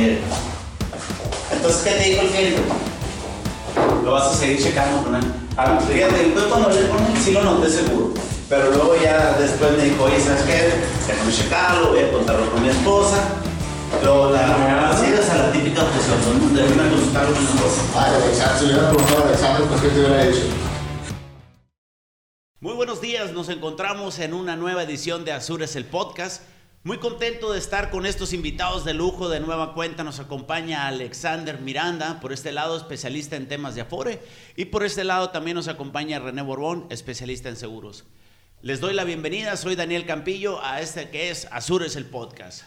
oye, entonces, ¿qué te dijo el cliente? Lo vas a seguir checando con él. Ah, fíjate, yo cuando hablé con él sí lo noté seguro. Pero luego ya después me dijo, oye, ¿sabes qué? Déjame checarlo, voy a contarlo con mi esposa. Luego la, sí, o sea, la típica obsesión, ¿no? Déjame consultarlo con mi esposa. Ah, el examen, si hubiera preguntado al examen, pues, ¿qué te hubiera dicho? Muy buenos días, nos encontramos en una nueva edición de Azures el podcast. Muy contento de estar con estos invitados de lujo de nueva cuenta. Nos acompaña Alexander Miranda, por este lado especialista en temas de Afore, y por este lado también nos acompaña René Borbón, especialista en seguros. Les doy la bienvenida, soy Daniel Campillo, a este que es Azures el podcast.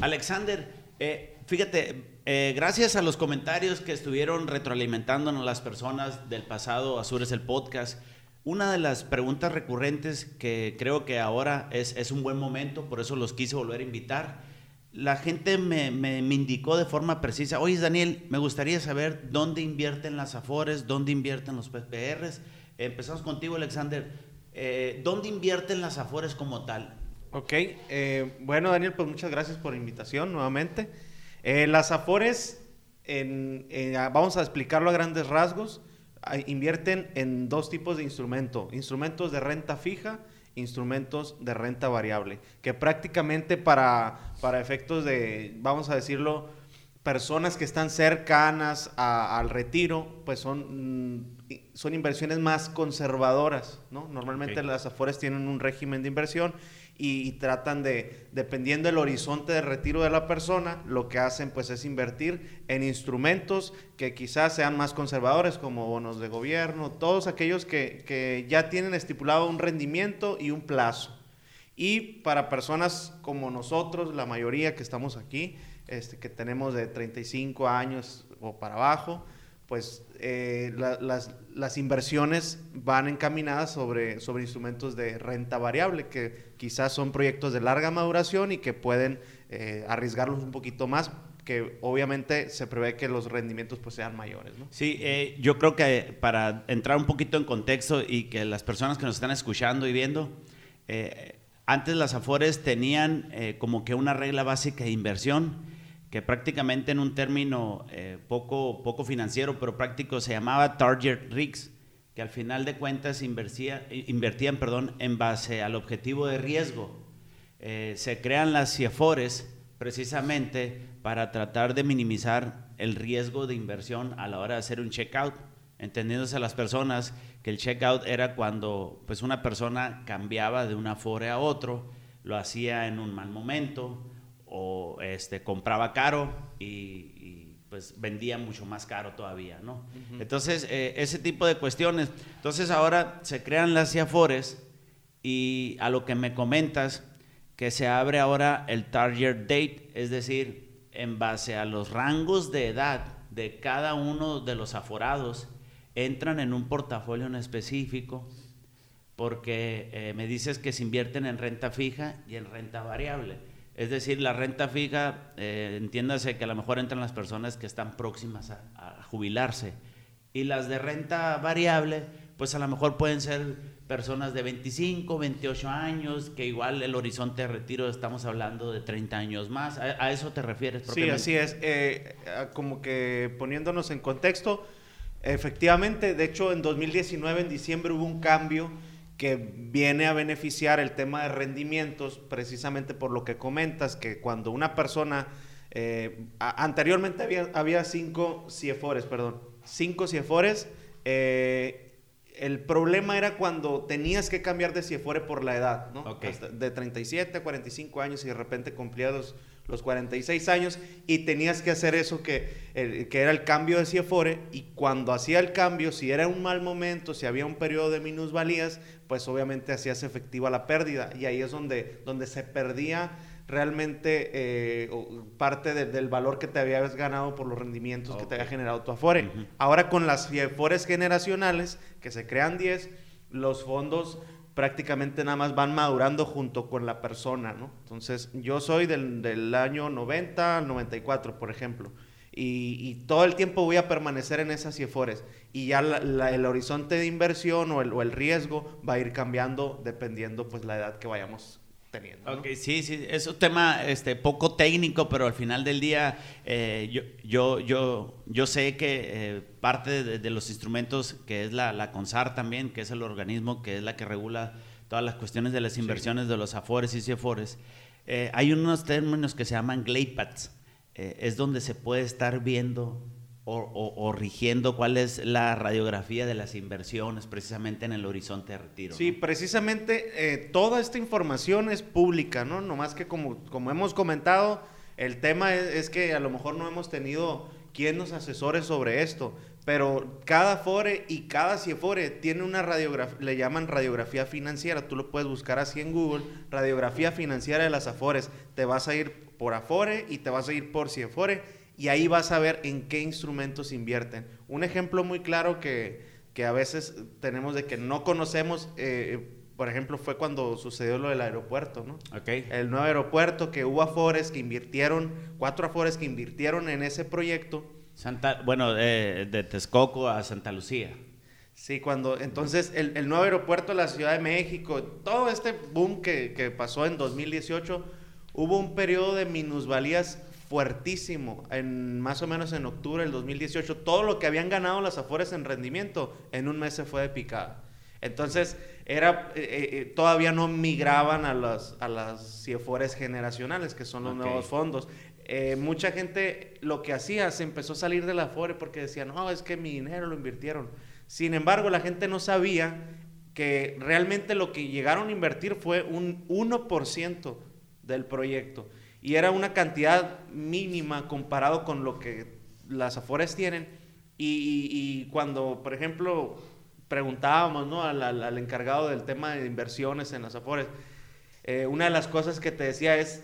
Alexander, eh, fíjate, eh, gracias a los comentarios que estuvieron retroalimentándonos las personas del pasado Azures el podcast, una de las preguntas recurrentes que creo que ahora es, es un buen momento, por eso los quise volver a invitar. La gente me, me, me indicó de forma precisa, oye Daniel, me gustaría saber dónde invierten las Afores, dónde invierten los PPRs. Empezamos contigo, Alexander. Eh, ¿Dónde invierten las Afores como tal? Ok, eh, bueno Daniel, pues muchas gracias por la invitación nuevamente. Eh, las Afores, vamos a explicarlo a grandes rasgos invierten en dos tipos de instrumento, instrumentos de renta fija, instrumentos de renta variable, que prácticamente para, para efectos de, vamos a decirlo, personas que están cercanas a, al retiro, pues son, mm, son inversiones más conservadoras, ¿no? Normalmente okay. las Afores tienen un régimen de inversión y, tratan de, dependiendo del horizonte de retiro de la persona, lo que hacen pues es invertir en instrumentos que quizás sean más conservadores, como bonos de gobierno, todos aquellos que, que ya tienen estipulado un rendimiento y un plazo. Y para personas como nosotros, la mayoría que estamos aquí, este, que tenemos de 35 años o para abajo, pues eh, la, las, las, inversiones van encaminadas sobre, sobre instrumentos de renta variable, que quizás son proyectos de larga maduración y que pueden eh, arriesgarlos un poquito más, que obviamente se prevé que los rendimientos pues sean mayores. ¿no? Sí, eh, yo creo que para entrar un poquito en contexto y que las personas que nos están escuchando y viendo, eh, antes las Afores tenían como que una regla básica de inversión, que prácticamente en un término eh, poco, poco financiero, pero práctico, se llamaba Target Risks, que al final de cuentas invertía, invertían perdón, en base al objetivo de riesgo. Eh, se crean las CIEFORES precisamente para tratar de minimizar el riesgo de inversión a la hora de hacer un checkout, entendiéndose a las personas que el checkout era cuando pues, una persona cambiaba de una Afore a otro, lo hacía en un mal momento, o este, compraba caro y, y, pues vendía mucho más caro todavía, ¿no? Uh -huh. Entonces, eh, ese tipo de cuestiones. Entonces, ahora se crean las CIAFORES y a lo que me comentas, que se abre ahora el target date, es decir, en base a los rangos de edad de cada uno de los aforados, entran en un portafolio en específico, porque eh, me dices que se invierten en renta fija y en renta variable. Es decir, la renta fija, eh, entiéndase que a lo mejor entran las personas que están próximas a, a, jubilarse. Y las de renta variable, pues a lo mejor pueden ser personas de 25, 28 años, que igual el horizonte de retiro estamos hablando de 30 años más. ¿A, a eso te refieres? Sí, así es. Eh, como que poniéndonos en contexto, efectivamente, de hecho en 2019, en diciembre, hubo un cambio que viene a beneficiar el tema de rendimientos precisamente por lo que comentas, que cuando una persona, eh, a, anteriormente había, había cinco CIEFORES, perdón, cinco CIEFORES, eh, el problema era cuando tenías que cambiar de CIEFORE por la edad, ¿no? Okay. De 37 a 45 años y de repente cumplías los, los 46 años y tenías que hacer eso que, el, que era el cambio de CIEFORE y cuando hacía el cambio, si era un mal momento, si había un periodo de minusvalías, pues obviamente hacías efectiva la pérdida y ahí es donde, donde se perdía realmente eh, parte de, del valor que te habías ganado por los rendimientos okay. que te había generado tu Afore. Uh -huh. Ahora con las Afores generacionales, que se crean 10, los fondos prácticamente nada más van madurando junto con la persona, ¿no? Entonces, yo soy del, del año 90 al 94, por ejemplo. Y, y, todo el tiempo voy a permanecer en esas CIEFORES y ya el horizonte de inversión o el, o el, riesgo va a ir cambiando dependiendo pues la edad que vayamos teniendo. ¿no? Ok, sí, sí, es un tema este, poco técnico, pero al final del día eh, yo, yo, yo, yo sé que eh, parte de, de los instrumentos, que es la, la CONSAR también, que es el organismo que es la que regula todas las cuestiones de las inversiones de los AFORES y CIFORES, eh, hay unos términos que se llaman GLAPADs, eh, es donde se puede estar viendo o, o- o rigiendo cuál es la radiografía de las inversiones precisamente en el horizonte de retiro. Sí, ¿no? precisamente eh, toda esta información es pública, ¿no? Nomás que como, como hemos comentado, el tema es, es que a lo mejor no hemos tenido quien nos asesore sobre esto, pero cada FORE y cada CIEFORE tiene una radiografía, le llaman radiografía financiera, tú lo puedes buscar así en Google, radiografía financiera de las AFORES, te vas a ir por AFORE y te vas a ir por CIEFORE y ahí vas a ver en qué instrumentos invierten. Un ejemplo muy claro que, que a veces tenemos de que no conocemos, eh, por ejemplo, fue cuando sucedió lo del aeropuerto, ¿no? Ok. El nuevo aeropuerto, que hubo afores que invirtieron, cuatro afores que invirtieron en ese proyecto. Santa, bueno, eh, de Texcoco a Santa Lucía. Sí, cuando entonces el, el nuevo aeropuerto de la Ciudad de México, todo este boom que, que pasó en 2018, hubo un periodo de minusvalías fuertísimo, en más o menos en octubre del 2018, todo lo que habían ganado las afores en rendimiento, en un mes se fue de picada. Entonces, era, eh, eh, todavía no migraban a las, a las CIEFORES generacionales, que son los nuevos fondos. Eh, mucha gente lo que hacía, se empezó a salir de la Afore porque decían, no, es que mi dinero lo invirtieron. Sin embargo, la gente no sabía que realmente lo que llegaron a invertir fue un 1% del proyecto. Y era una cantidad mínima comparado con lo que las Afores tienen. Y, cuando, por ejemplo, preguntábamos ¿no? al encargado del tema de inversiones en las Afores, eh, una de las cosas que te decía es,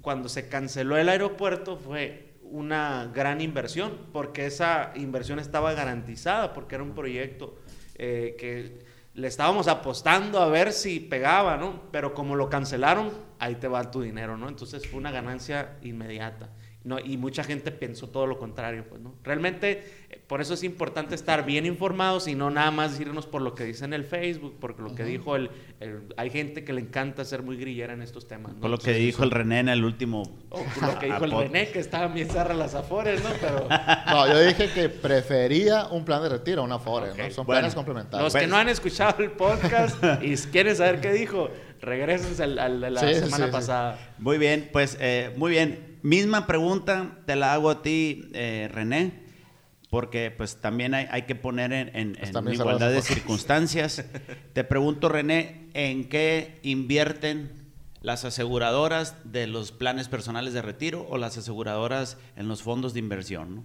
cuando se canceló el aeropuerto fue una gran inversión, porque esa inversión estaba garantizada, porque era un proyecto eh, que le estábamos apostando a ver si pegaba, ¿no? Pero como lo cancelaron, ahí te va tu dinero, ¿no? Entonces fue una ganancia inmediata. ¿No? Y mucha gente pensó todo lo contrario, pues, ¿no? Realmente, eh, por eso es importante estar bien informados y no nada más irnos por lo que dice en el Facebook, porque lo que dijo el, el- Hay gente que le encanta ser muy grillera en estos temas, ¿no? Por lo que Entonces, dijo el René en el último. o por lo que dijo el René, que estaba bien zarra las afores, ¿no? Pero No, yo dije que prefería un plan de retiro, una FORE, Ok, ¿no? Son bueno. planes complementarios. los que no han escuchado el podcast y quieren saber qué dijo, regresense al, al de la Sí, semana sí, sí. pasada. Muy bien, pues eh, muy bien. Misma pregunta te la hago a ti, eh, René, porque pues también hay, hay que poner en, en- Están en bien igualdad de circunstancias. te pregunto, René, ¿en qué invierten las aseguradoras de los planes personales de retiro o las aseguradoras en los fondos de inversión? ¿no?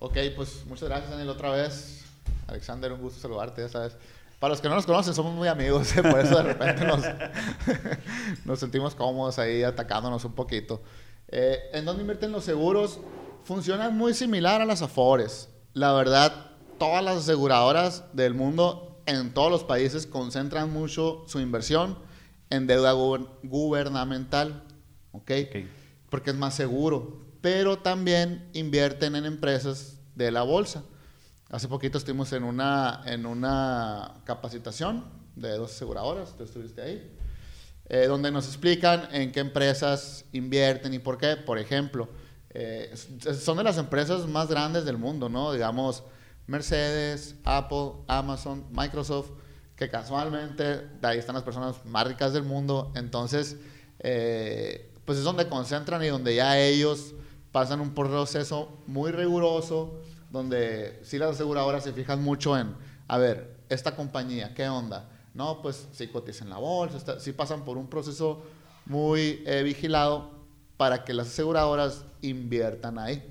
Ok, pues muchas gracias, Daniel, otra vez. Alexander, un gusto saludarte, ya sabes. Para los que no nos conocen, somos muy amigos, ¿eh? por eso de repente nos, nos sentimos cómodos ahí atacándonos un poquito. Eh, ¿En dónde invierten los seguros? Funcionan muy similar a las Afores. La verdad, todas las aseguradoras del mundo, en todos los países, concentran mucho su inversión en deuda guber- gubernamental. ¿ok? Ok. porque es más seguro, pero también invierten en empresas de la bolsa. Hace poquito estuvimos en una, en una capacitación de dos aseguradoras, tú estuviste ahí, eh, donde nos explican en qué empresas invierten y por qué. Por ejemplo, eh, son de las empresas más grandes del mundo, ¿no? Digamos, Mercedes, Apple, Amazon, Microsoft, que casualmente de ahí están las personas más ricas del mundo. Entonces, eh, pues es donde concentran y donde ya ellos pasan un proceso muy riguroso, donde sí las aseguradoras se fijan mucho en, a ver, esta compañía, ¿qué onda? No, pues sí cotiza en la bolsa, sí pasan por un proceso muy eh, vigilado para que las aseguradoras inviertan ahí.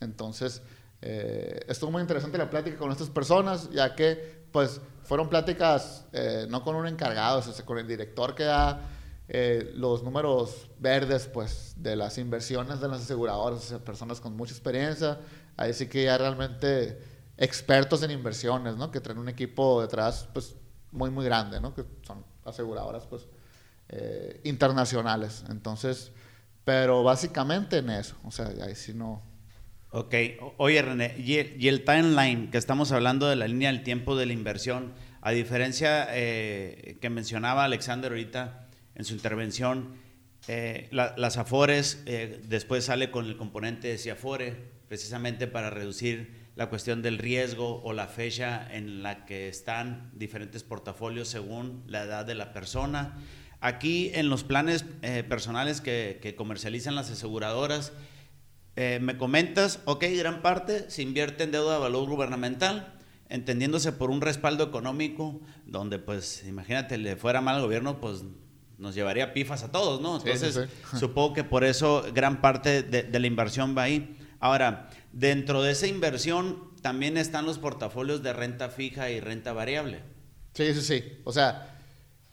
Entonces, eh, estuvo muy interesante la plática con estas personas, ya que pues fueron pláticas eh, no con un encargado, o sea, con el director que da eh, los números verdes pues de las inversiones de las aseguradoras, o sea, personas con mucha experiencia, ahí sí que ya realmente expertos en inversiones, ¿no? Que traen un equipo detrás pues muy muy grande, ¿no? Que son aseguradoras pues eh, internacionales. Entonces, pero básicamente en eso, o sea, ahí sí no Ok, oye René, y el, y el timeline que estamos hablando de la línea del tiempo de la inversión, a diferencia eh, que mencionaba Alexander ahorita, en su intervención. Eh, las Afores, eh, después sale con el componente de Ciafore, precisamente para reducir la cuestión del riesgo o la fecha en la que están diferentes portafolios según la edad de la persona. Aquí en los planes eh, personales que, que, comercializan las aseguradoras, me comentas, ok, gran parte se invierte en deuda de valor gubernamental, entendiéndose por un respaldo económico, donde pues imagínate, le fuera mal al gobierno, pues nos llevaría pifas a todos, ¿no? Entonces, supongo que por eso gran parte de, la inversión va ahí. Ahora, dentro de esa inversión también están los portafolios de renta fija y renta variable. Sí, sí, sí. O sea,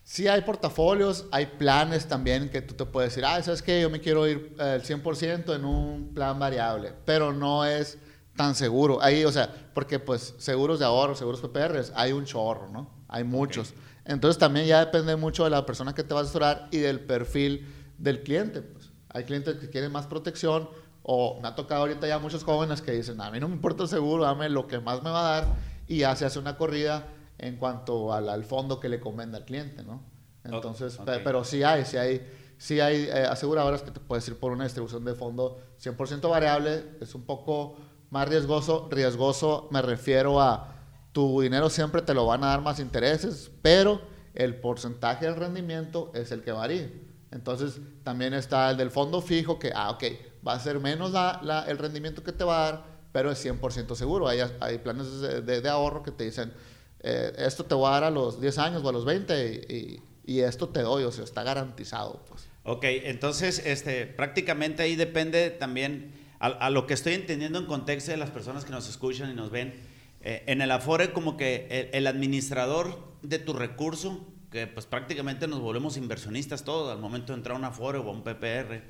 sí hay portafolios, hay planes también que tú te puedes decir, ah, ¿sabes qué? Yo me quiero ir eh, el 100% en un plan variable, pero no es tan seguro. Ahí, o sea, porque pues seguros de ahorro, seguros PPRs, hay un chorro, ¿no? Hay muchos. Entonces también ya depende mucho de la persona que te va a asesorar y del perfil del cliente. Pues. Hay clientes que quieren más protección o me ha tocado ahorita ya muchos jóvenes que dicen, a mí no me importa el seguro, dame lo que más me va a dar y ya se hace una corrida en cuanto al, fondo que le convenda al cliente, ¿no? Entonces, pero sí hay, sí hay, sí hay eh, aseguradoras que te puedes ir por una distribución de fondo 100% variable, es un poco más riesgoso, riesgoso me refiero a tu dinero siempre te lo van a dar más intereses, pero el porcentaje del rendimiento es el que varía. Entonces, también está el del fondo fijo, que, ah, ok, va a ser menos la, el rendimiento que te va a dar, pero es 100% seguro. Hay, hay planes de, ahorro que te dicen, eh, esto te va a dar a los 10 años o a los 20 y, esto te doy, o sea, está garantizado. Pues. Ok, entonces, este, prácticamente ahí depende también, a, lo que estoy entendiendo en contexto de las personas que nos escuchan y nos ven, eh, en el Afore como que el, administrador de tu recurso, que pues prácticamente nos volvemos inversionistas todos al momento de entrar a un Afore o a un PPR,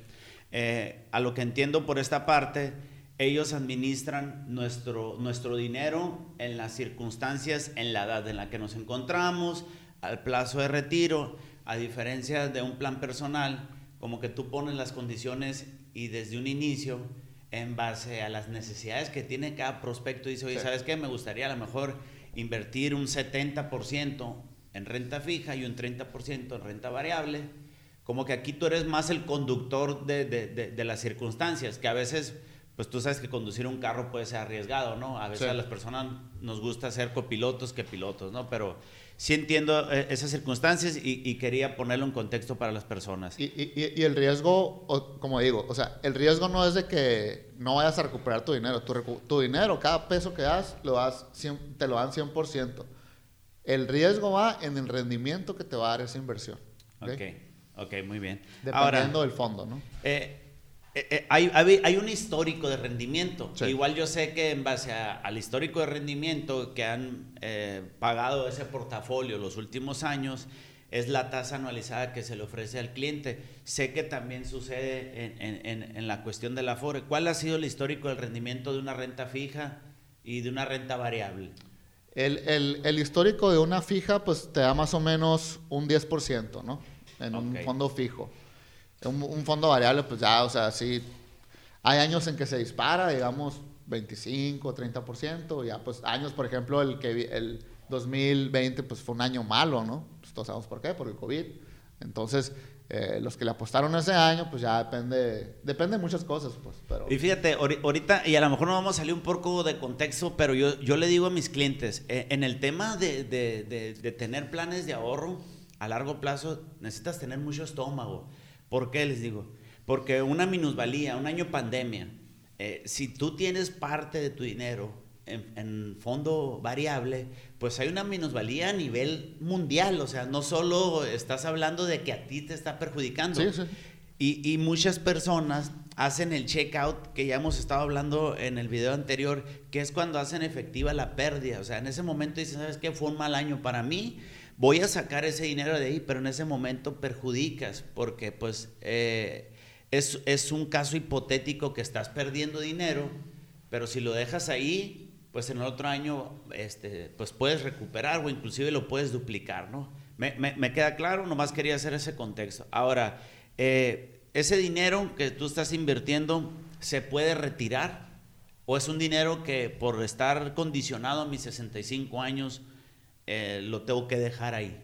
eh, a lo que entiendo por esta parte, ellos administran nuestro, nuestro dinero en las circunstancias, en la edad en la que nos encontramos, al plazo de retiro, a diferencia de un plan personal, como que tú pones las condiciones y desde un inicio en base a las necesidades que tiene cada prospecto. Dice, oye, ¿sabes qué? Me gustaría a lo mejor invertir un 70% en renta fija y un 30% en renta variable. Como que aquí tú eres más el conductor de, de, de, las circunstancias, que a veces, pues tú sabes que conducir un carro puede ser arriesgado, ¿no? A veces a las personas nos gusta ser copilotos que pilotos, ¿no? Pero sí entiendo eh, esas circunstancias y, quería ponerlo en contexto para las personas. Y, y, el riesgo, como digo, o sea, el riesgo no es de que no vayas a recuperar tu dinero. Tu, tu dinero, cada peso que das, lo das te lo dan 100%. El riesgo va en el rendimiento que te va a dar esa inversión. Ok, ok, muy bien. Dependiendo del fondo, ¿no? Eh, eh, eh, hay, hay, un histórico de rendimiento. Igual yo sé que en base al histórico de rendimiento que han pagado ese portafolio los últimos años, es la tasa anualizada que se le ofrece al cliente. Sé que también sucede en, en, en la cuestión del Afore. ¿Cuál ha sido el histórico del rendimiento de una renta fija y de una renta variable? El, el, el histórico de una fija, pues te da más o menos un 10%, ¿no? En un fondo fijo. Un, fondo variable, pues ya, o sea, sí, hay años en que se dispara, digamos, 25, 30%, ya pues años, por ejemplo, el que el 2020 pues fue un año malo, ¿no? Pues todos sabemos por qué, por el COVID. Entonces, eh, los que le apostaron ese año, pues ya depende, depende de muchas cosas, pues. Pero... Y fíjate, ahorita, y a lo mejor no vamos a salir un poco de contexto, pero yo, yo le digo a mis clientes, eh, en el tema de, de, de, de tener planes de ahorro a largo plazo, necesitas tener mucho estómago. ¿Por qué les digo? Porque una minusvalía, un año pandemia, eh, si tú tienes parte de tu dinero en, fondo variable, pues hay una minusvalía a nivel mundial. O sea, no solo estás hablando de que a ti te está perjudicando. Sí, sí. Y, y, muchas personas hacen el checkout, que ya hemos estado hablando en el video anterior, que es cuando hacen efectiva la pérdida. O sea, en ese momento dicen, ¿sabes qué? Fue un mal año para mí voy a sacar ese dinero de ahí, pero en ese momento perjudicas, porque pues eh, es, es, un caso hipotético que estás perdiendo dinero, pero si lo dejas ahí, pues en el otro año este, pues puedes recuperar o inclusive lo puedes duplicar, ¿no? Me, me, queda claro, nomás quería hacer ese contexto. Ahora, eh, ese dinero que tú estás invirtiendo, ¿se puede retirar? ¿O es un dinero que por estar condicionado a mis 65 años, eh, lo tengo que dejar ahí.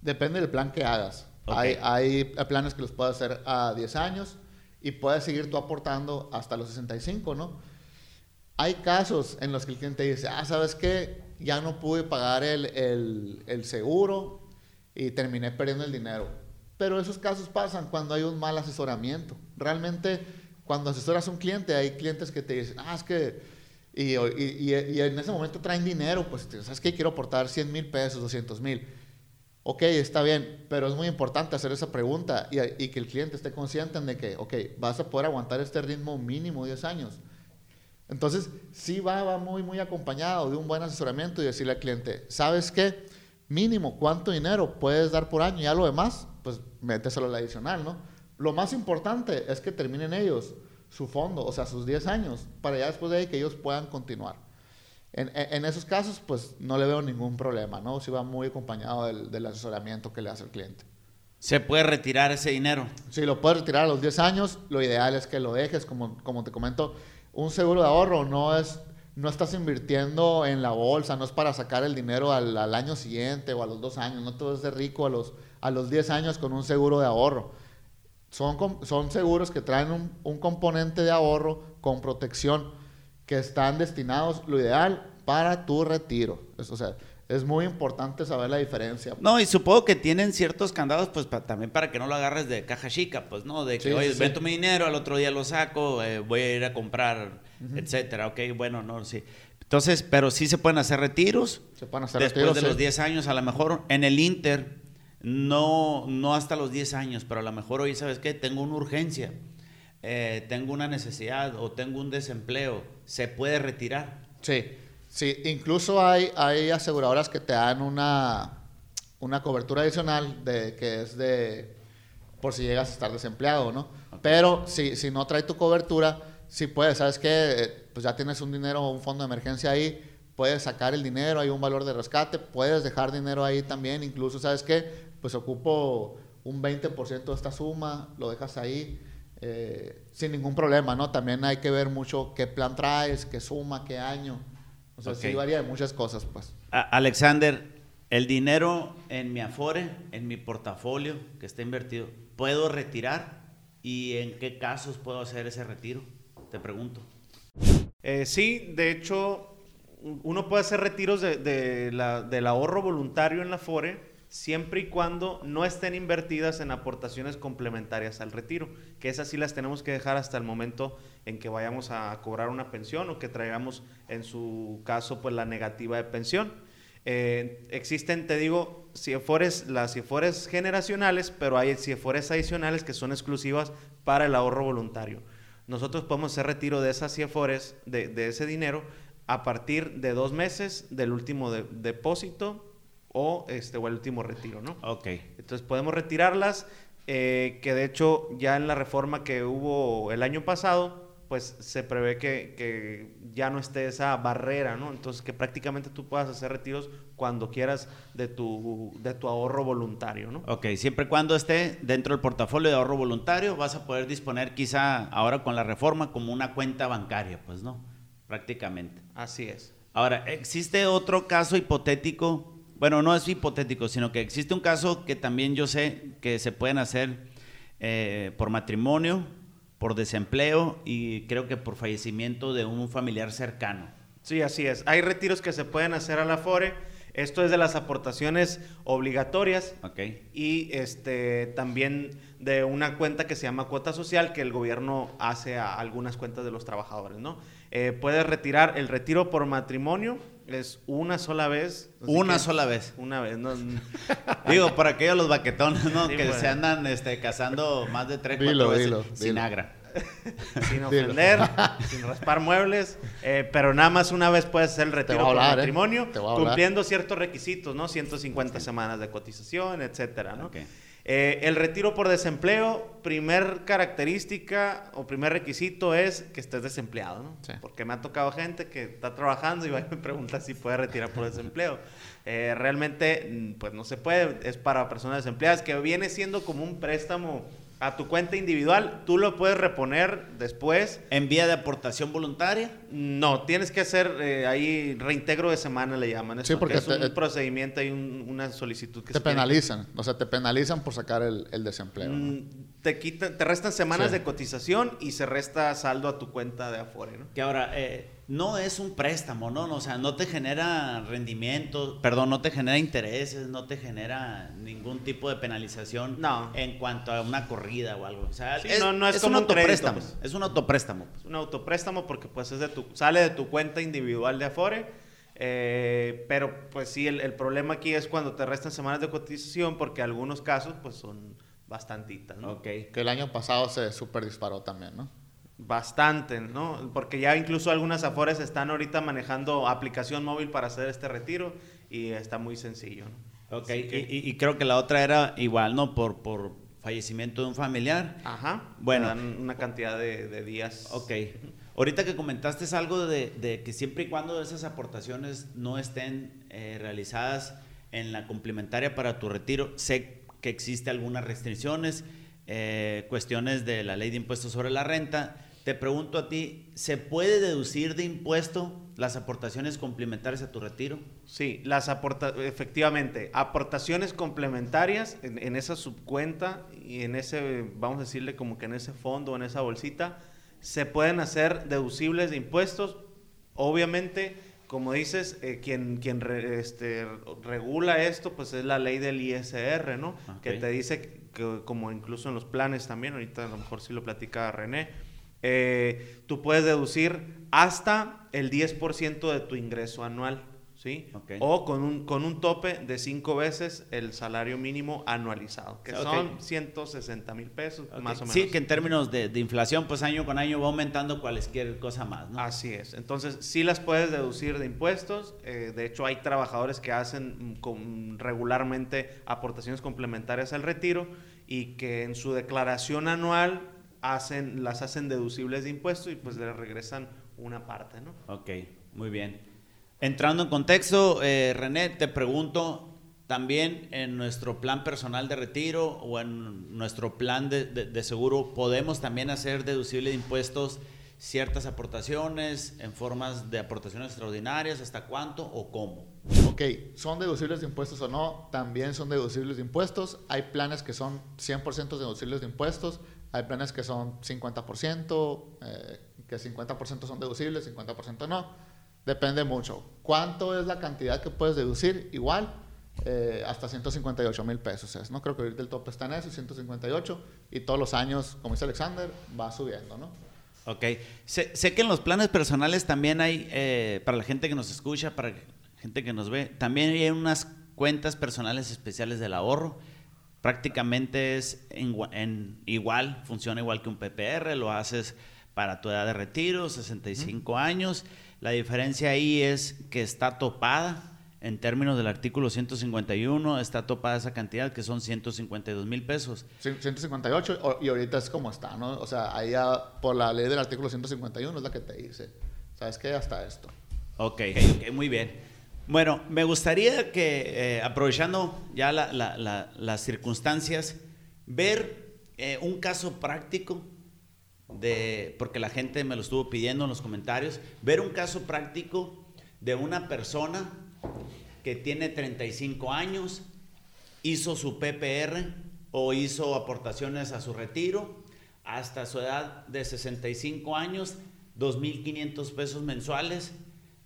Depende del plan que hagas. Hay, hay planes que los puedes hacer a 10 años y puedes seguir tú aportando hasta los 65, ¿no? Hay casos en los que el cliente dice, ah, ¿sabes qué? Ya no pude pagar el, el- el seguro y terminé perdiendo el dinero. Pero esos casos pasan cuando hay un mal asesoramiento. Realmente, cuando asesoras a un cliente, hay clientes que te dicen, ah, es que... Y, y- y- en ese momento traen dinero, pues, ¿sabes qué? Quiero aportar 100 mil pesos, 200 mil. Ok, está bien, pero es muy importante hacer esa pregunta y, y que el cliente esté consciente de que, ok, vas a poder aguantar este ritmo mínimo 10 años. Entonces, sí va, va muy, muy acompañado de un buen asesoramiento y decirle al cliente, ¿sabes qué? Mínimo, ¿cuánto dinero puedes dar por año? Y ya lo demás, pues méteselo al adicional, ¿no? Lo más importante es que terminen ellos su fondo, o sea, sus 10 años, para ya después de ahí que ellos puedan continuar. En, en- en esos casos, pues no le veo ningún problema, ¿no? Si va muy acompañado del, del asesoramiento que le hace el cliente. ¿Se puede retirar ese dinero? Si lo puedes retirar a los 10 años, lo ideal es que lo dejes, como, como te comento, un seguro de ahorro no es, no estás invirtiendo en la bolsa, no es para sacar el dinero al, al año siguiente o a los dos años, no te vas de rico a los, a los 10 años con un seguro de ahorro. Son, son seguros que traen un, un componente de ahorro con protección que están destinados, lo ideal, para tu retiro. Es- o sea, es muy importante saber la diferencia. No, y supongo que tienen ciertos candados, pues pa- también para que no lo agarres de caja chica, pues no, de que, Sí, oye, sí, meto mi dinero, al otro día lo saco, eh, voy a ir a comprar, etcétera. Ok, bueno, no, sí. Entonces, pero sí se pueden hacer retiros. Se pueden hacer Después retiros, de sí. los 10 años, a lo mejor en el Inter, no, no hasta los 10 años, pero a lo mejor hoy, ¿sabes qué? Tengo una urgencia, eh, tengo una necesidad o tengo un desempleo, se puede retirar. Sí, sí, incluso hay, hay aseguradoras que te dan una, una cobertura adicional de que es de por si llegas a estar desempleado, ¿no? Pero si, si no trae tu cobertura, sí puedes, ¿sabes qué? Pues ya tienes un dinero, un fondo de emergencia ahí, puedes sacar el dinero, hay un valor de rescate, puedes dejar dinero ahí también, incluso, ¿sabes qué? Pues ocupo un 20% de esta suma, lo dejas ahí, eh, sin ningún problema, ¿no? También hay que ver mucho qué plan traes, qué suma, qué año. O sea, sí Ok. varía de muchas cosas, pues. A- Alexander, el dinero en mi Afore, en mi portafolio que está invertido, ¿puedo retirar? ¿Y en qué casos puedo hacer ese retiro? Te pregunto. Eh, sí, de hecho, uno puede hacer retiros de- de la- del ahorro voluntario en la FORE siempre y cuando no estén invertidas en aportaciones complementarias al retiro, que esas sí las tenemos que dejar hasta el momento en que vayamos a cobrar una pensión o que traigamos en su caso pues la negativa de pensión. Eh, existen, te digo, CIEFORES, las CIEFORES generacionales, pero hay CIEFORES adicionales que son exclusivas para el ahorro voluntario. Nosotros podemos hacer retiro de esas CIEFORES, de, de ese dinero, a partir de dos meses del último de- depósito o, este, o el último retiro, ¿no? Ok. Entonces podemos retirarlas, eh, que de hecho ya en la reforma que hubo el año pasado, pues se prevé que, que ya no esté esa barrera, ¿no? Entonces que prácticamente tú puedas hacer retiros cuando quieras de tu, de tu ahorro voluntario, ¿no? Ok, siempre y cuando esté dentro del portafolio de ahorro voluntario, vas a poder disponer quizá ahora con la reforma como una cuenta bancaria, pues no, prácticamente. Así es. Ahora, existe otro caso hipotético, bueno, no es hipotético, sino que existe un caso que también yo sé que se pueden hacer eh, por matrimonio, por desempleo y creo que por fallecimiento de un familiar cercano. Sí, así es. Hay retiros que se pueden hacer a la FORE. Esto es de las aportaciones obligatorias ¿Ok? y este también de una cuenta que se llama cuota social que el gobierno hace a algunas cuentas de los trabajadores, ¿no? Eh, puedes retirar el retiro por matrimonio es una sola vez. Una que- sola vez. Una vez, no, Digo, por aquellos los baquetones, ¿no? Sí, que pues. se andan este, casando más de tres, Dilo, cuatro veces dilo, sin dilo. agra. sin ofender, sin raspar muebles, eh, pero nada más una vez puedes hacer el retiro por ¿eh? matrimonio, cumpliendo ciertos requisitos, ¿no? 150 semanas de cotización, etcétera, ¿no? Ok. Eh, el retiro por desempleo, primer característica o primer requisito es que estés desempleado, ¿no? Sí. Porque me ha tocado gente que está trabajando y va y me pregunta si puede retirar por desempleo. Eh, realmente, mm, pues no se puede, es para personas desempleadas, que viene siendo como un préstamo a tu cuenta individual. Tú lo puedes reponer después. ¿En vía de aportación voluntaria? No, tienes que hacer eh, ahí reintegro de semana, le llaman. Sí, porque que es te- un procedimiento, hay un- una solicitud que Te se tiene penalizan, o sea, te penalizan por sacar el, el desempleo. ¿no? Mm, te quitan, te restan semanas Sí. de cotización y se resta saldo a tu cuenta de Afore, ¿no? Que ahora, eh, no es un préstamo, ¿no? O sea, no te genera rendimiento, perdón, no te genera intereses, no te genera ningún tipo de penalización No. en cuanto a una corrida o algo. O sea, Sí, es, no- no es es como un un crédito, autopréstamo. pues. Es un autopréstamo. Es un autopréstamo porque pues es de tu, sale de tu cuenta individual de Afore. eh, pero pues sí, el, el problema aquí es cuando te restan semanas de cotización porque algunos casos pues son bastantitas, ¿no? Ok. Que el año pasado se super disparó también, ¿no? Bastante, ¿no? Porque ya incluso algunas Afores están ahorita manejando aplicación móvil para hacer este retiro y está muy sencillo, ¿no? Ok, Así que- y, creo que la otra era igual, ¿no? Por, por fallecimiento de un familiar. Ajá. Bueno. Una cantidad de, de días. Ok. Ahorita que comentaste es algo de, de que siempre y cuando esas aportaciones no estén eh, realizadas en la complementaria para tu retiro, sé que existe algunas restricciones, eh, cuestiones de la ley de impuestos sobre la renta. Te pregunto a ti, ¿se puede deducir de impuesto las aportaciones complementarias a tu retiro? Sí, las aporta efectivamente, aportaciones complementarias en, en esa subcuenta y en ese, vamos a decirle como que en ese fondo, en esa bolsita, se pueden hacer deducibles de impuestos. Obviamente, como dices, eh, quien, quien re- este, regula esto, pues es la ley del ISR, ¿no? Ok. Que te dice que, como incluso en los planes también, ahorita a lo mejor sí lo platica René, eh, tú puedes deducir hasta el 10% de tu ingreso anual, ¿sí? O con un, con un tope de cinco veces el salario mínimo anualizado, que Ok. son 160 mil pesos, más o menos. Sí, que en términos de, de inflación, pues año con año va aumentando cualquier cosa más, ¿no? Así es. Entonces, sí las puedes deducir de impuestos. eh, de hecho, hay trabajadores que hacen con- regularmente aportaciones complementarias al retiro y que en su declaración anual hacen, las hacen deducibles de impuestos y pues le regresan una parte, ¿no? Ok, muy bien. Entrando en contexto, eh, René, te pregunto, también en nuestro plan personal de retiro o en nuestro plan de, de- de seguro, ¿podemos también hacer deducible de impuestos ciertas aportaciones en formas de aportaciones extraordinarias? ¿Hasta cuánto o cómo? Ok, ¿son deducibles de impuestos o no? También son deducibles de impuestos. Hay planes que son 100% deducibles de impuestos. Hay planes que son 50%, eh, que 50% son deducibles, 50% no. Depende mucho. ¿Cuánto es la cantidad que puedes deducir? Igual, eh, hasta 158 mil pesos es. No creo que ahorita el tope está en eso, 158. Y todos los años, como dice Alexander, va subiendo, ¿no? Ok. Sé, sé que en los planes personales también hay, eh, para la gente que nos escucha, para gente que nos ve, también hay unas cuentas personales especiales del ahorro. Prácticamente es en, gua- en igual, funciona igual que un PPR, lo haces para tu edad de retiro, 65 años. La diferencia ahí es que está topada en términos del artículo 151, está topada esa cantidad que son 152 mil pesos. Cien- 158 o- y ahorita es como está, ¿no? O sea, ahí ya por la ley del artículo 151 es la que te dice, ¿sabes qué? Hasta esto. Ok, ok, muy bien. Bueno, me gustaría que, eh, aprovechando ya la- la- la- las circunstancias, ver eh, un caso práctico de, porque la gente me lo estuvo pidiendo en los comentarios, ver un caso práctico de una persona que tiene 35 años, hizo su PPR o hizo aportaciones a su retiro hasta su edad de 65 años, 2.500 pesos mensuales.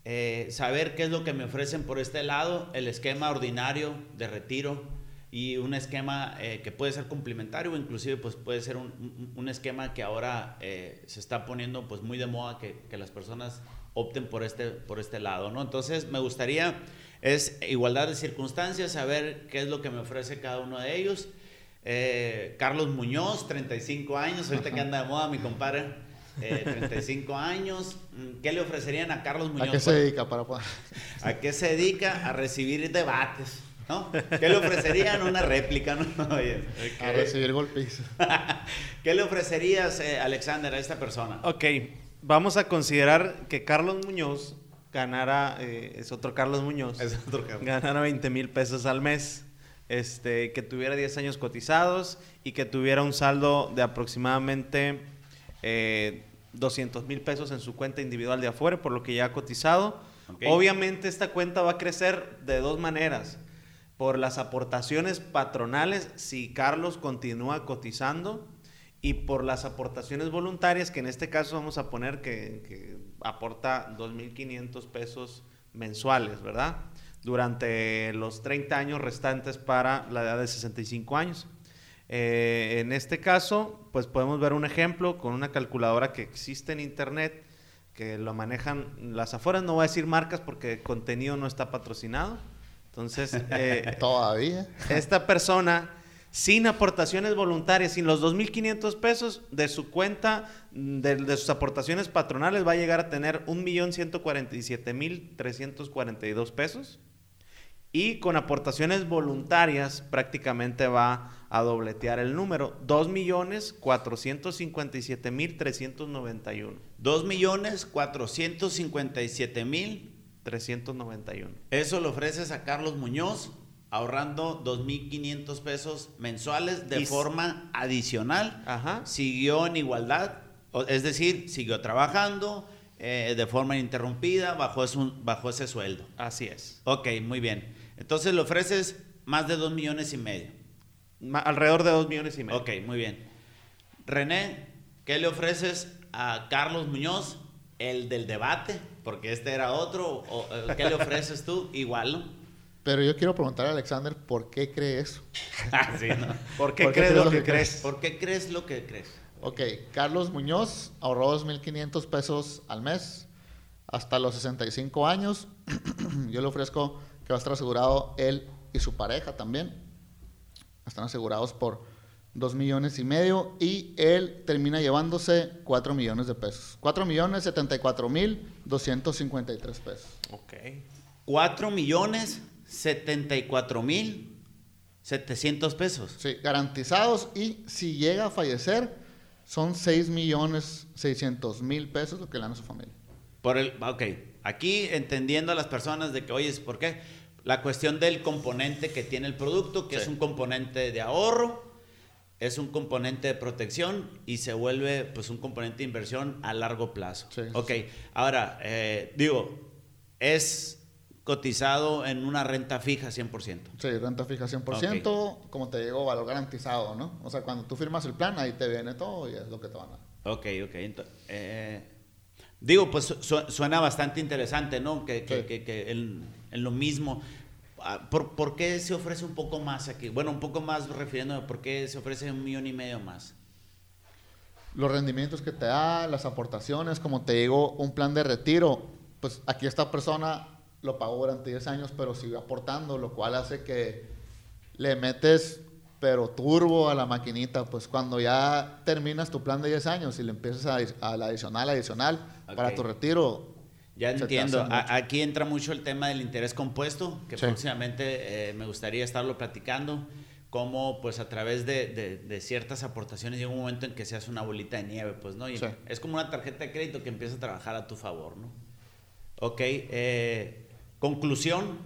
Eh, saber qué es lo que me ofrecen por este lado, el esquema ordinario de retiro y un esquema eh, que puede ser complementario o inclusive pues puede ser un, un- un esquema que ahora eh, se está poniendo pues muy de moda que, que las personas opten por este, por este lado, ¿no? Entonces me gustaría, es igualdad de circunstancias, saber qué es lo que me ofrece cada uno de ellos. Carlos Muñoz, 35 años, ahorita que anda de moda mi compadre, eh, 35 años. Mm, ¿Qué le ofrecerían a Carlos Muñoz? ¿A qué se dedica para poder? ¿A qué se dedica? A recibir debates, ¿no? ¿Qué le ofrecerían? Una réplica, ¿no? Oye, A recibir golpes. ¿Qué le ofrecerías, eh, Alexander, a esta persona? Ok, vamos a considerar que Carlos Muñoz ganara, eh, es otro Carlos Muñoz, Es otro caso. ganara 20 mil pesos al mes. este, que tuviera 10 años cotizados y que tuviera un saldo de aproximadamente eh, 200 mil pesos en su cuenta individual de afuera, por lo que ya ha cotizado. Ok. Obviamente esta cuenta va a crecer de dos maneras. Por las aportaciones patronales, si Carlos continúa cotizando, y por las aportaciones voluntarias, que en este caso vamos a poner que, que aporta 2.500 pesos mensuales, ¿verdad? Durante los 30 años restantes para la edad de 65 años. Eh, en este caso, pues podemos ver un ejemplo con una calculadora que existe en internet, que lo manejan las afueras, no voy a decir marcas porque el contenido no está patrocinado. Entonces, eh, Todavía. esta persona, sin aportaciones voluntarias, sin los 2.500 pesos de su cuenta, de, de sus aportaciones patronales, va a llegar a tener 1.147.342 pesos. Y con aportaciones voluntarias prácticamente va a dobletear el número, 2.457.391. 2 millones 457 mil. 391. Eso lo ofreces a Carlos Muñoz ahorrando 2.500 pesos mensuales de Y forma adicional. Ajá. Siguió en igualdad, es decir, siguió trabajando eh, de forma ininterrumpida bajo, eso- bajo ese sueldo. Así es. Ok, muy bien. Entonces le ofreces más de 2 millones y medio. Alrededor de 2 millones y medio. Ok, muy bien. René, ¿qué le ofreces a Carlos Muñoz, el del debate? Porque este era otro. O, eh, ¿Qué le ofreces tú? Igual, ¿no? Pero yo quiero preguntar a Alexander por qué cree eso. Ah, sí, ¿no? ¿Por qué ¿Por qué crees crees lo lo que que crees? ¿Por qué crees lo que crees? Ok, Carlos Muñoz ahorró 2.500 pesos al mes hasta los 65 años. Yo le ofrezco que va a estar asegurado él y su pareja también. Están asegurados por 2 millones y medio y él termina llevándose 4 millones de pesos. 4 millones 74 mil 253 pesos. Ok. 4 millones 74 mil 700 pesos. Sí, garantizados y si llega a fallecer son 6 millones 600 mil pesos lo que le dan a su familia. Por el, ok, aquí entendiendo a las personas de que, oye, ¿por qué? La cuestión del componente que tiene el producto, que Sí. es un componente de ahorro, es un componente de protección y se vuelve pues un componente de inversión a largo plazo. Sí, ok, ahora, eh, digo, es cotizado en una renta fija 100%. Sí, renta fija 100%, como te digo, valor garantizado, ¿no? O sea, cuando tú firmas el plan, ahí te viene todo y es lo que te van a dar. Ok, ok. eh, digo, pues su- suena bastante interesante, ¿no? Que, que- Sí. que- que en, en lo mismo. Ah, ¿Por, por qué se ofrece un poco más aquí? Bueno, un poco más refiriéndome, ¿por qué se ofrece un millón y medio más? Los rendimientos que te da, las aportaciones, como te digo, un plan de retiro, pues aquí esta persona lo pagó durante 10 años, pero sigue aportando, lo cual hace que le metes, pero turbo a la maquinita, pues cuando ya terminas tu plan de 10 años y le empiezas a, la adicional, adicional, para tu retiro. Ya entiendo. A- aquí entra mucho el tema del interés compuesto, que Sí. próximamente eh, me gustaría estarlo platicando, cómo pues a través de, de- de ciertas aportaciones llega un momento en que se hace una bolita de nieve, pues, ¿no? Y Sí. es como una tarjeta de crédito que empieza a trabajar a tu favor, ¿no? Ok, eh, conclusión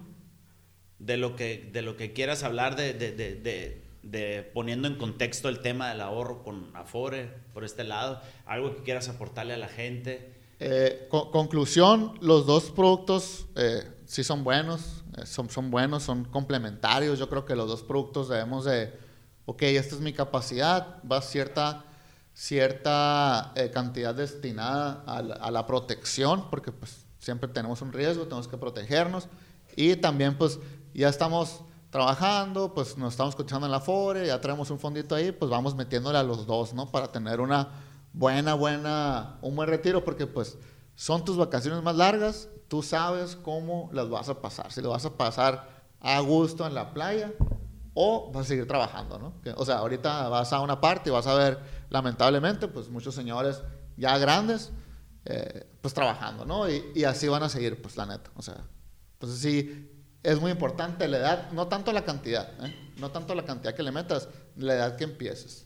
de lo que, de lo que quieras hablar de, de- de- de- de poniendo en contexto el tema del ahorro con Afore por este lado, algo que quieras aportarle a la gente. Eh, co- conclusión, los dos productos eh, sí son buenos, eh, son, son buenos, son complementarios. Yo creo que los dos productos debemos de, ok, esta es mi capacidad, va cierta, cierta eh, cantidad destinada a la, a la protección, porque pues siempre tenemos un riesgo, tenemos que protegernos. Y también pues ya estamos trabajando, pues nos estamos escuchando en la FORE, ya traemos un fondito ahí, pues vamos metiéndole a los dos, ¿no? Para tener una buena, buena, un buen retiro, porque pues son tus vacaciones más largas, tú sabes cómo las vas a pasar, si lo vas a pasar a gusto en la playa o vas a seguir trabajando, ¿no? O sea, ahorita vas a una parte y vas a ver, lamentablemente, pues muchos señores ya grandes, eh, pues trabajando, ¿no? Y, así van a seguir, pues la neta, o sea, pues sí, es muy importante la edad, no tanto la cantidad, ¿eh? no tanto la cantidad que le metas, la edad que empieces.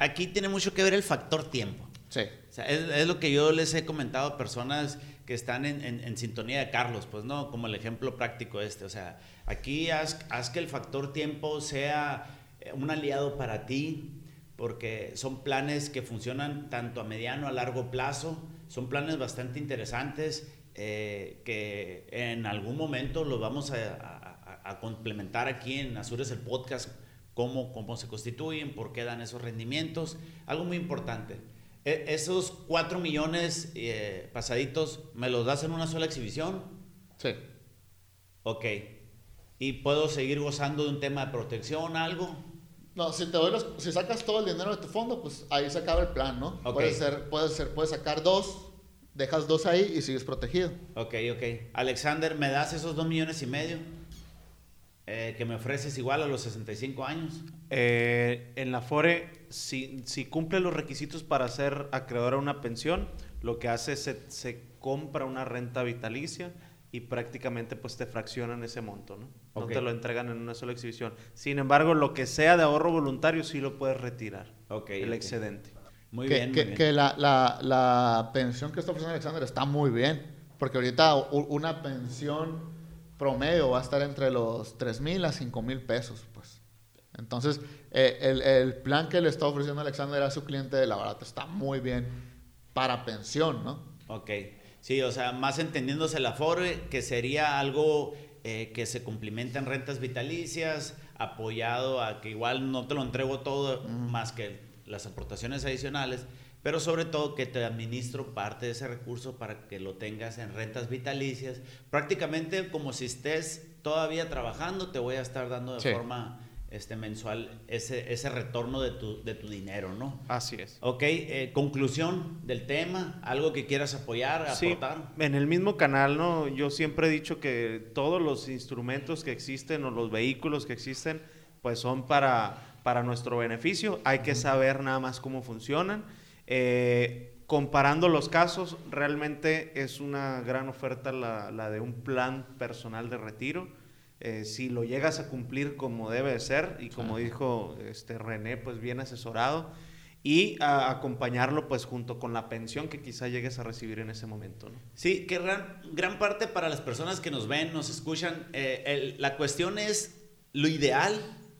Aquí tiene mucho que ver el factor tiempo. Sí. O sea, es, es lo que yo les he comentado a personas que están en, en- en sintonía de Carlos, pues no, como el ejemplo práctico este. O sea, aquí haz, haz que el factor tiempo sea eh, un aliado para ti, porque son planes que funcionan tanto a mediano a largo plazo, son planes bastante interesantes eh, que en algún momento los vamos a, a- a- a complementar aquí en Azures el podcast, cómo, cómo se constituyen, por qué dan esos rendimientos. Algo muy importante, e- esos 4 millones eh, pasaditos, ¿me los das en una sola exhibición? Sí. Ok. ¿Y puedo seguir gozando de un tema de protección, algo? No, si te doy los, si sacas todo el dinero de tu fondo, pues ahí se acaba el plan, ¿no? Ok. Puedes ser, puedes ser, puedes sacar dos, dejas dos ahí y sigues protegido. Ok, ok. Alexander, ¿me das esos 2 millones y medio? Eh, que me ofreces igual a los 65 años. Eh, en la FORE, si, si cumple los requisitos para ser acreedor a una pensión, lo que hace es se, se compra una renta vitalicia y prácticamente pues te fraccionan ese monto, ¿no? No Ok. te lo entregan en una sola exhibición. Sin embargo, lo que sea de ahorro voluntario sí lo puedes retirar. Ok, el excedente. Muy que, bien, muy que, bien. que la, la, la pensión que está ofreciendo Alexander está muy bien, porque ahorita una pensión promedio va a estar entre los 3 mil a 5 mil pesos, pues. Entonces, eh, el, el plan que le está ofreciendo Alexander a su cliente de la verdad está muy bien para pensión, ¿no? Ok. Sí, o sea, más entendiéndose la FORE, que sería algo eh, que se complementa en rentas vitalicias, apoyado a que igual no te lo entrego todo más que las aportaciones adicionales, pero sobre todo que te administro parte de ese recurso para que lo tengas en rentas vitalicias. Prácticamente como si estés todavía trabajando, te voy a estar dando de Sí. forma este, mensual ese, ese retorno de tu, de tu dinero, ¿no? Así es. Ok, eh, conclusión del tema, algo que quieras apoyar, Sí, aportar. en el mismo canal, ¿no? Yo siempre he dicho que todos los instrumentos que existen o los vehículos que existen, pues son para, para nuestro beneficio. Hay que saber nada más cómo funcionan. Eh, comparando los casos, realmente es una gran oferta la, la de un plan personal de retiro. Eh, si lo llegas a cumplir como debe de ser y como dijo este René, pues bien asesorado y a- acompañarlo pues junto con la pensión que quizá llegues a recibir en ese momento, ¿no? Sí, que gran, gran parte para las personas que nos ven, nos escuchan, eh, el- la cuestión es lo ideal.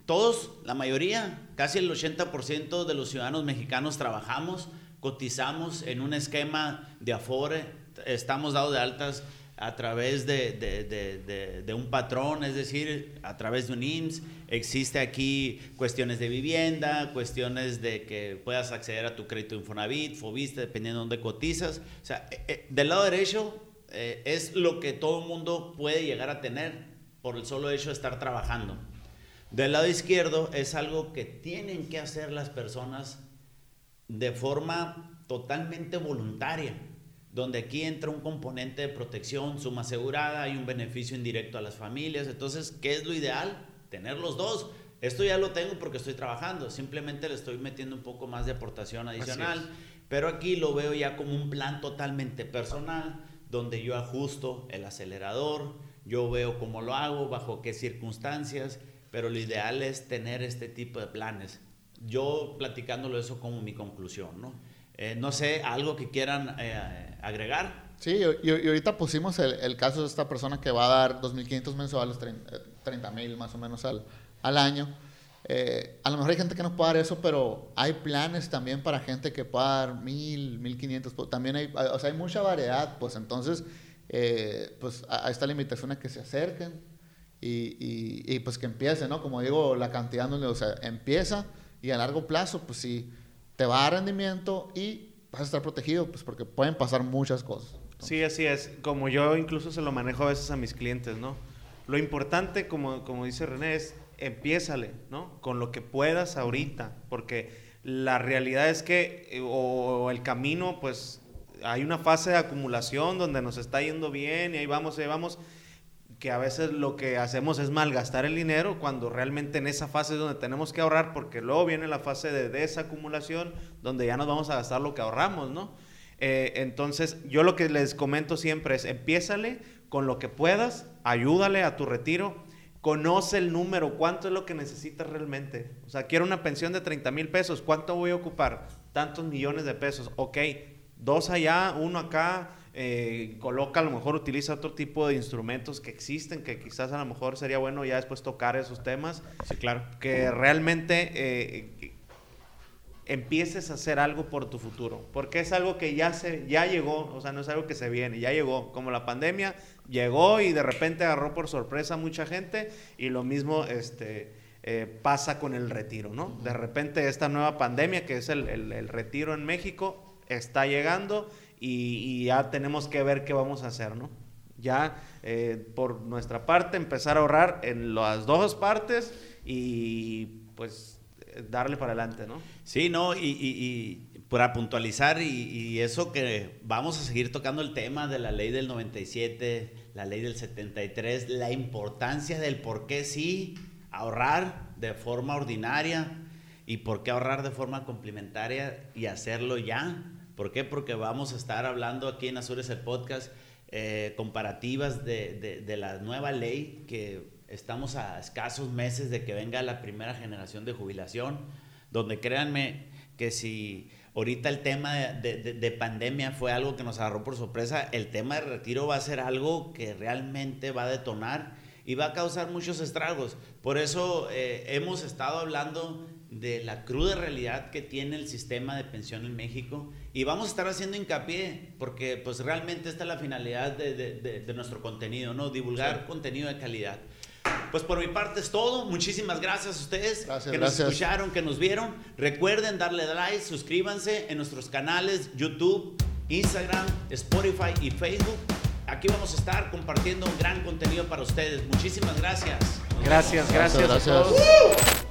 Todos, la mayoría, casi el 80% de los ciudadanos mexicanos trabajamos, cotizamos en un esquema de Afore, estamos dados de altas a través de, de- de- de- un patrón, es decir, a través de un IMSS. Existe aquí cuestiones de vivienda, cuestiones de que puedas acceder a tu crédito Infonavit, Fobiste, dependiendo de dónde cotizas. O sea, eh, eh, del lado derecho eh, es lo que todo el mundo puede llegar a tener por el solo hecho de estar trabajando. Del lado izquierdo es algo que tienen que hacer las personas de forma totalmente voluntaria, donde aquí entra un componente de protección, suma asegurada, hay un beneficio indirecto a las familias. Entonces, ¿qué es lo ideal? Tener los dos. Esto ya lo tengo porque estoy trabajando, simplemente le estoy metiendo un poco más de aportación adicional, pero aquí lo veo ya como un plan totalmente personal, donde yo ajusto el acelerador, yo veo cómo lo hago, bajo qué circunstancias, pero lo ideal es tener este tipo de planes yo platicándolo eso como mi conclusión, ¿no? Eh, no sé, algo que quieran eh, agregar. Sí, y, y ahorita pusimos el, caso de esta persona que va a dar 2.500 mensuales, 30.000 más o menos al, al año. Eh, a lo mejor hay gente que no puede dar eso, pero hay planes también para gente que pueda dar 1.000, 1.500. pues, También hay, o sea, hay mucha variedad, pues entonces, eh, pues a, a esta limitación a que se acerquen y, pues que empiece, ¿no? Como digo, la cantidad, no, o sea, empieza y a largo plazo, pues sí, te va a dar rendimiento y vas a estar protegido, pues porque pueden pasar muchas cosas. Sí, así es. Como yo incluso se lo manejo a veces a mis clientes, ¿no? Lo importante, como, como dice René, es empiézale, ¿no? Con lo que puedas ahorita, porque la realidad es que, eh, o el camino, pues hay una fase de acumulación donde nos está yendo bien y ahí vamos, ahí vamos, que a veces lo que hacemos es malgastar el dinero cuando realmente en esa fase es donde tenemos que ahorrar, porque luego viene la fase de desacumulación, donde ya nos vamos a gastar lo que ahorramos, ¿no? Eh, entonces, yo lo que les comento siempre es, empiézale con lo que puedas, ayúdale a tu retiro, conoce el número, cuánto es lo que necesitas realmente. O sea, quiero una pensión de 30 mil pesos, ¿cuánto voy a ocupar? Tantos millones de pesos, ok, dos allá, uno acá, eh, coloca, a lo mejor utiliza otro tipo de instrumentos que existen, que quizás a lo mejor sería bueno ya después tocar esos temas. Sí, claro. Que realmente eh, empieces a hacer algo por tu futuro, porque es algo que ya, se, ya llegó, o sea, no es algo que se viene, ya llegó, como la pandemia llegó y de repente agarró por sorpresa a mucha gente y lo mismo este, eh, pasa con el retiro, ¿no? De repente esta nueva pandemia, que es el, el, retiro en México, está llegando y, y, ya tenemos que ver qué vamos a hacer, ¿no? Ya eh, por nuestra parte empezar a ahorrar en las dos partes y pues darle para adelante, ¿no? Sí, no, y, y, para puntualizar, y, eso que vamos a seguir tocando el tema de la ley del 97, la ley del 73, la importancia del por qué sí ahorrar de forma ordinaria y por qué ahorrar de forma complementaria y hacerlo ya. ¿Por qué? Porque vamos a estar hablando aquí en Azures el podcast eh, comparativas de, de, de la nueva ley que estamos a escasos meses de que venga la primera generación de jubilación, donde créanme que si ahorita el tema de, pandemia fue algo que nos agarró por sorpresa, el tema de retiro va a ser algo que realmente va a detonar y va a causar muchos estragos. Por eso eh, hemos estado hablando de la cruda realidad que tiene el sistema de pensión en México y vamos a estar haciendo hincapié porque pues realmente esta es la finalidad de, nuestro contenido, ¿no? Divulgar contenido de calidad. Pues por mi parte es todo. Muchísimas gracias a ustedes que nos escucharon, que nos vieron. Recuerden darle like, suscríbanse en nuestros canales YouTube, Instagram, Spotify y Facebook. Aquí vamos a estar compartiendo un gran contenido para ustedes. Muchísimas gracias. Gracias, gracias, gracias. A todos.